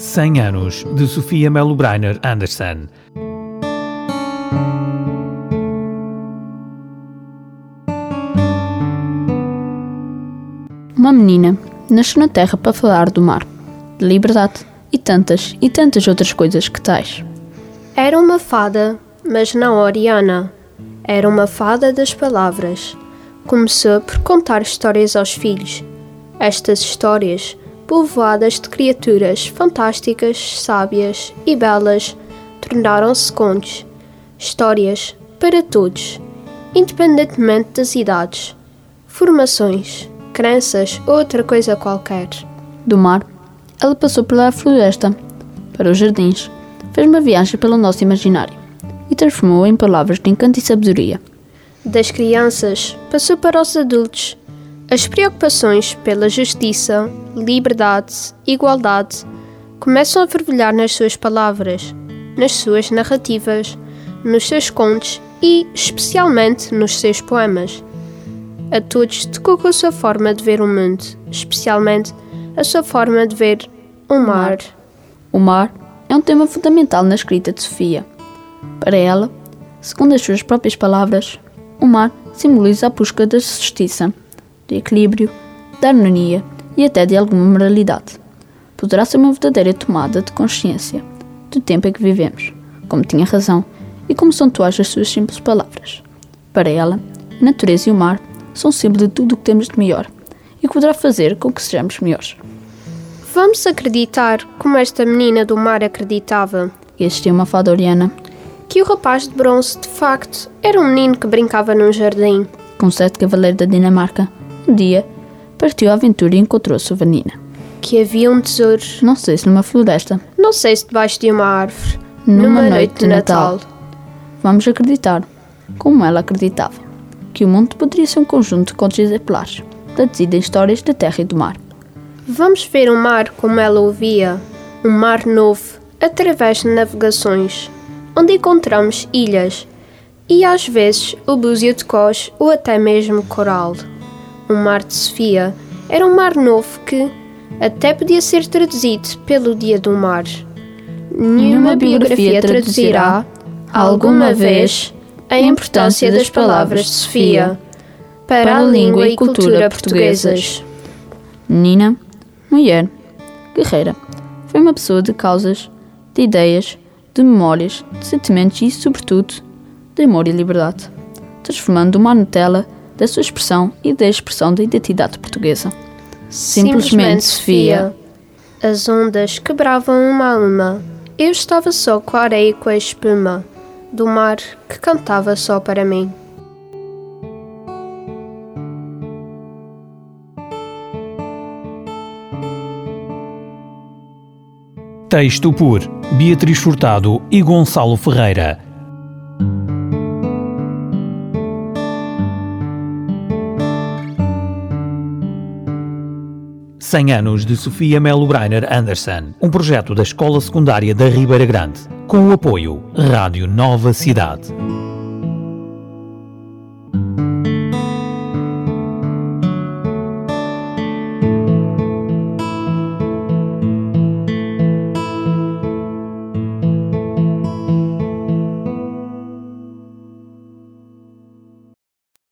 100 anos de Sofia Melo Breiner Anderson. Uma menina nasceu na Terra para falar do mar, de liberdade e tantas e tantas outras coisas que tais. Era uma fada, mas não Oriana. Era uma fada das palavras. Começou por contar histórias aos filhos. Estas histórias povoadas de criaturas fantásticas, sábias e belas, tornaram-se contos, histórias para todos, independentemente das idades, formações, crenças ou outra coisa qualquer. Do mar, ela passou pela floresta, para os jardins, fez uma viagem pelo nosso imaginário e transformou em palavras de encanto e sabedoria. Das crianças, passou para os adultos as preocupações pela justiça, liberdade, igualdade começam a fervilhar nas suas palavras, nas suas narrativas, nos seus contos e, especialmente, nos seus poemas. A todos tocou a sua forma de ver o mundo, especialmente a sua forma de ver o mar. O mar é um tema fundamental na escrita de Sofia. Para ela, segundo as suas próprias palavras, o mar simboliza a busca da justiça de equilíbrio, de harmonia e até de alguma moralidade. Poderá ser uma verdadeira tomada de consciência do tempo em que vivemos, como tinha razão e como são atuais as suas simples palavras. Para ela, a natureza e o mar são símbolo de tudo o que temos de melhor e que poderá fazer com que sejamos melhores. Vamos acreditar como esta menina do mar acreditava. E existia uma fada oriana. Que o rapaz de bronze, de facto, era um menino que brincava num jardim. Com sete cavaleiros da Dinamarca, um dia, partiu à aventura e encontrou sua vanina. Que havia um tesouro. Não sei se numa floresta. Não sei se debaixo de uma árvore. Numa, numa noite, noite de Natal. Natal. Vamos acreditar, como ela acreditava, que o mundo poderia ser um conjunto de contos exemplares, traduzidos em histórias da terra e do mar. Vamos ver o mar como ela o via, um mar novo, através de navegações, onde encontramos ilhas e às vezes o búzio de cós ou até mesmo coral o Mar de Sofia, era um mar novo que até podia ser traduzido pelo Dia do Mar. Nenhuma biografia traduzirá, alguma vez, a importância das palavras de Sofia para a língua e cultura portuguesas. Nina, mulher, guerreira, foi uma pessoa de causas, de ideias, de memórias, de sentimentos e, sobretudo, de amor e liberdade, transformando uma Nutella da sua expressão e da expressão da identidade portuguesa. Simplesmente, Sofia. As ondas quebravam uma a uma. Eu estava só com a areia e com a espuma do mar que cantava só para mim. Texto por Beatriz Furtado e Gonçalo Ferreira 100 anos de Sofia Melo Breiner Anderson, um projeto da Escola Secundária da Ribeira Grande, com o apoio Rádio Nova Cidade.